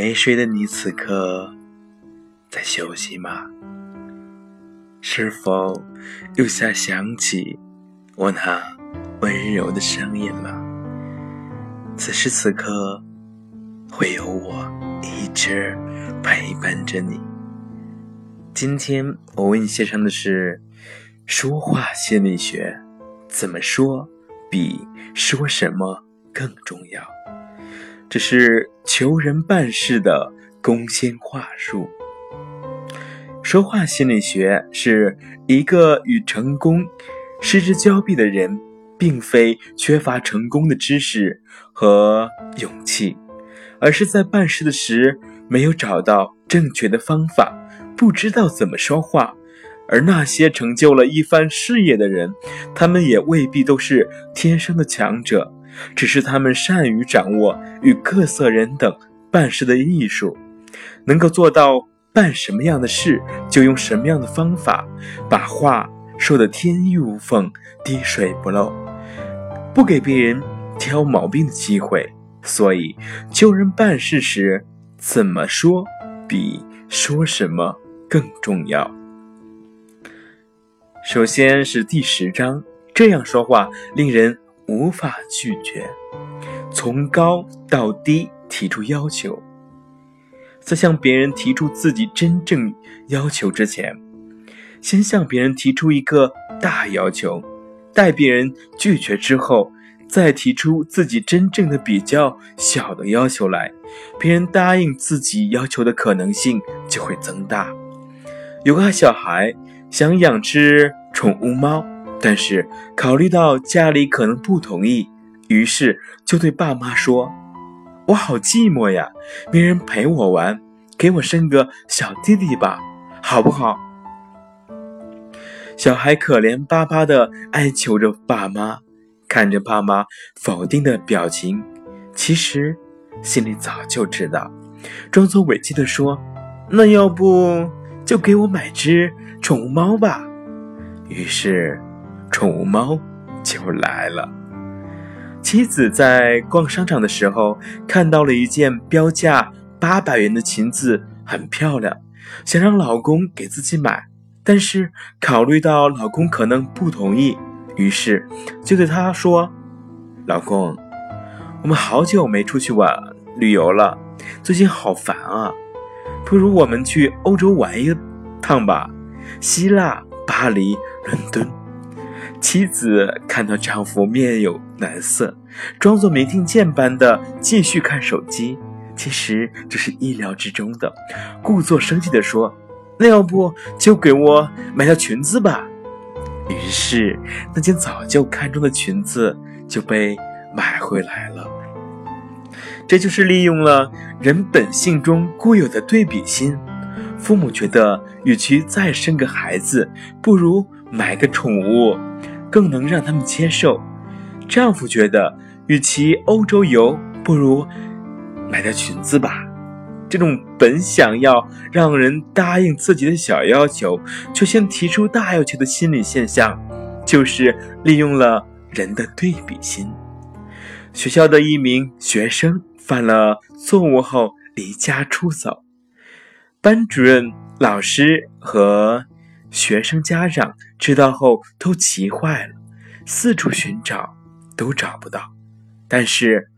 没睡的你，此刻在休息吗？是否又在想起我那温柔的声音了？此时此刻，会有我一直陪伴着你。今天我为你献上的是说话心理学，怎么说比说什么更重要？只是求人办事的攻心话术。说话心理学是一个与成功失之交臂的人，并非缺乏成功的知识和勇气，而是在办事的时没有找到正确的方法，不知道怎么说话。而那些成就了一番事业的人，他们也未必都是天生的强者。只是他们善于掌握与各色人等办事的艺术，能够做到办什么样的事就用什么样的方法，把话说得天衣无缝、滴水不漏，不给别人挑毛病的机会。所以，救人办事时，怎么说比说什么更重要。首先是第十章，这样说话令人。无法拒绝，从高到低提出要求，在向别人提出自己真正要求之前，先向别人提出一个大要求，待别人拒绝之后，再提出自己真正的比较小的要求来，别人答应自己要求的可能性就会增大。有个小孩想养只宠物猫。但是考虑到家里可能不同意，于是就对爸妈说：“我好寂寞呀，没人陪我玩，给我生个小弟弟吧，好不好？”小孩可怜巴巴的哀求着爸妈，看着爸妈否定的表情，其实心里早就知道，装作委屈的说：“那要不就给我买只宠物猫吧。”于是。宠物猫就来了。妻子在逛商场的时候，看到了一件标价八百元的裙子，很漂亮，想让老公给自己买。但是考虑到老公可能不同意，于是就对他说：“老公，我们好久没出去玩旅游了，最近好烦啊，不如我们去欧洲玩一趟吧，希腊、巴黎、伦敦。”妻子看到丈夫面有难色，装作没听见般的继续看手机。其实这是意料之中的，故作生气地说：“那要不就给我买条裙子吧。”于是那件早就看中的裙子就被买回来了。这就是利用了人本性中固有的对比心。父母觉得，与其再生个孩子，不如买个宠物。更能让他们接受。丈夫觉得，与其欧洲游，不如买条裙子吧。这种本想要让人答应自己的小要求，却先提出大要求的心理现象，就是利用了人的对比心。学校的一名学生犯了错误后离家出走，班主任、老师和。学生家长知道后都急坏了，四处寻找都找不到。但是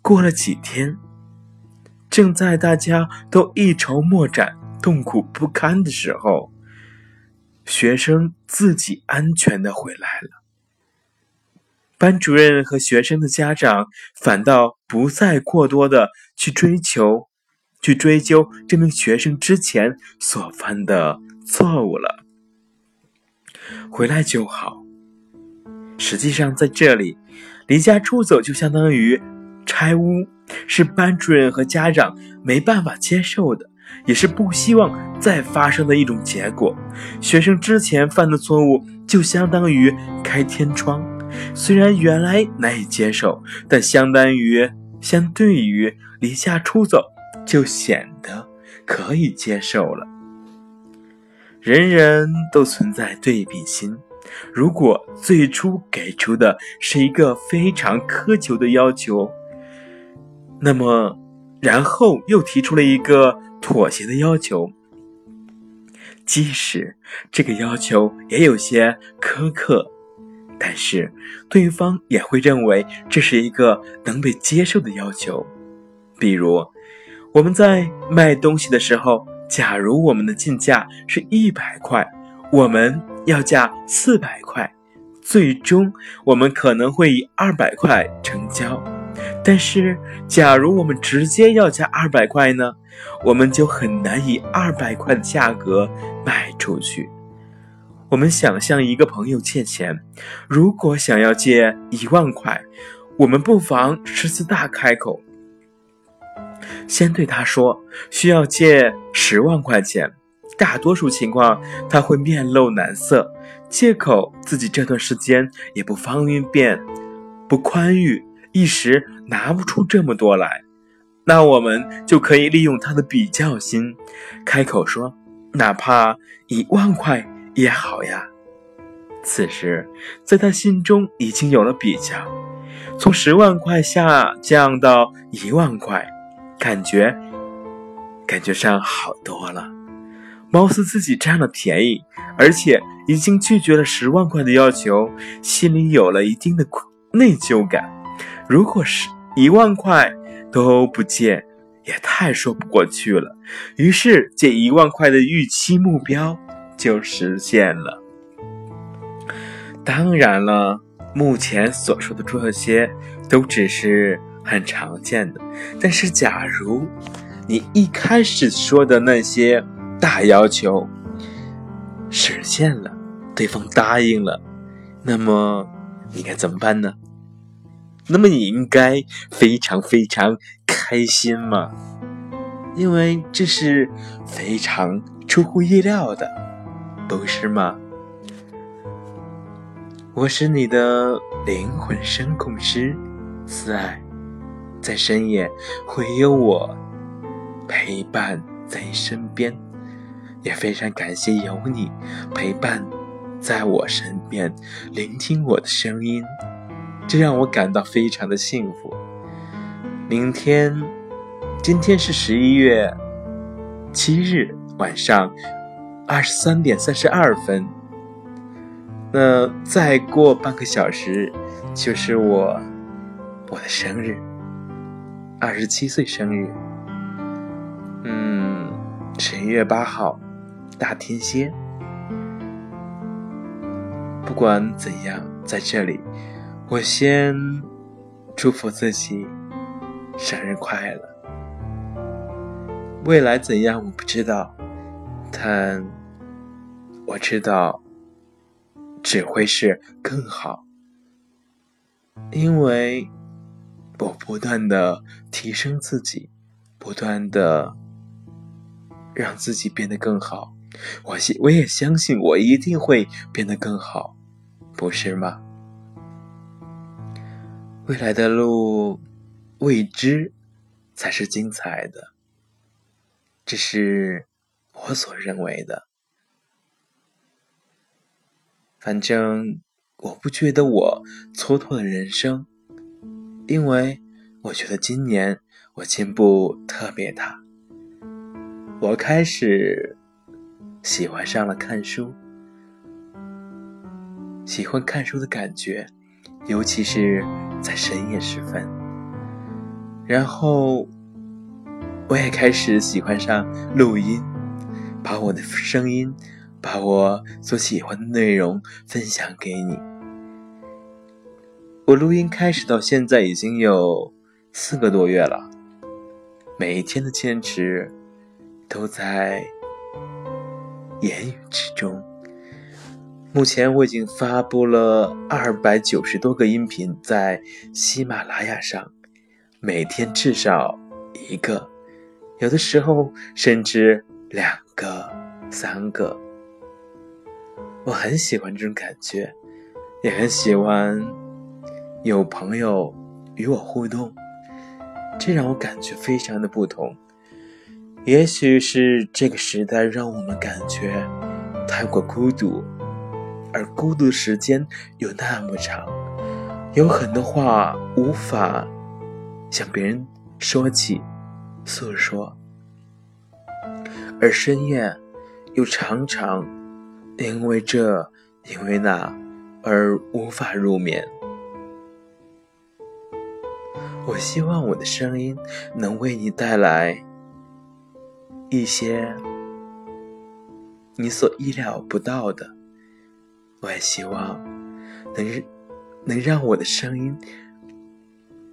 过了几天，正在大家都一筹莫展、痛苦不堪的时候，学生自己安全的回来了。班主任和学生的家长反倒不再过多的去追求、去追究这名学生之前所犯的错误了。回来就好。实际上，在这里，离家出走就相当于拆屋，是班主任和家长没办法接受的，也是不希望再发生的一种结果。学生之前犯的错误就相当于开天窗，虽然原来难以接受，但相当于相对于离家出走就显得可以接受了。人人都存在对比心。如果最初给出的是一个非常苛求的要求，那么然后又提出了一个妥协的要求，即使这个要求也有些苛刻，但是对方也会认为这是一个能被接受的要求。比如，我们在卖东西的时候，假如我们的进价是一百块，我们要价四百块，最终我们可能会以二百块成交。但是，假如我们直接要价二百块呢，我们就很难以二百块的价格卖出去。我们想向一个朋友借钱，如果想要借一万块，我们不妨狮子大开口。先对他说需要借十万块钱，大多数情况他会面露难色，借口自己这段时间也不方便，不宽裕，一时拿不出这么多来。那我们就可以利用他的比较心，开口说，哪怕一万块也好呀。此时，在他心中已经有了比较，从十万块下降到一万块。感觉，感觉上好多了，貌似自己占了便宜，而且已经拒绝了十万块的要求，心里有了一定的内疚感。如果是一万块都不借，也太说不过去了。于是借一万块的预期目标就实现了。当然了，目前所说的这些都只是。很常见的，但是假如你一开始说的那些大要求实现了，对方答应了，那么你该怎么办呢？那么你应该非常非常开心嘛，因为这是非常出乎意料的，不是吗？我是你的灵魂声控师，慈爱。在深夜会有我陪伴在身边，也非常感谢有你陪伴在我身边，聆听我的声音，这让我感到非常的幸福。明天，今天是十一月七日晚上二十三点三十二分，那再过半个小时就是我我的生日。二十七岁生日，嗯，十一月八号，大天蝎。不管怎样，在这里，我先祝福自己生日快乐。未来怎样，我不知道，但我知道只会是更好，因为。我不断的提升自己，不断的让自己变得更好。我信，我也相信，我一定会变得更好，不是吗？未来的路未知才是精彩的，这是我所认为的。反正我不觉得我蹉跎了人生。因为我觉得今年我进步特别大，我开始喜欢上了看书，喜欢看书的感觉，尤其是在深夜时分。然后我也开始喜欢上录音，把我的声音，把我所喜欢的内容分享给你。我录音开始到现在已经有四个多月了，每一天的坚持都在言语之中。目前我已经发布了二百九十多个音频在喜马拉雅上，每天至少一个，有的时候甚至两个、三个。我很喜欢这种感觉，也很喜欢。有朋友与我互动，这让我感觉非常的不同。也许是这个时代让我们感觉太过孤独，而孤独时间又那么长，有很多话无法向别人说起，诉说，而深夜又常常因为这因为那而无法入眠。我希望我的声音能为你带来一些你所意料不到的。我也希望能能让我的声音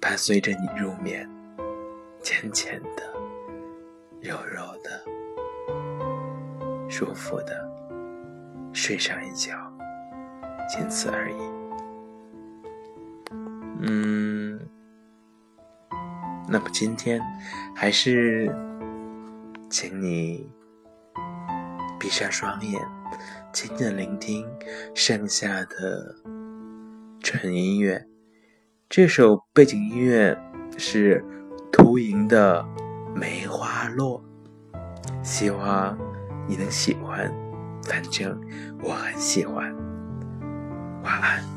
伴随着你入眠，浅浅的、柔柔的、舒服的睡上一觉，仅此而已。嗯。那么今天，还是请你闭上双眼，静静聆听剩下的纯音乐。这首背景音乐是图莹的《梅花落》，希望你能喜欢，反正我很喜欢。晚安。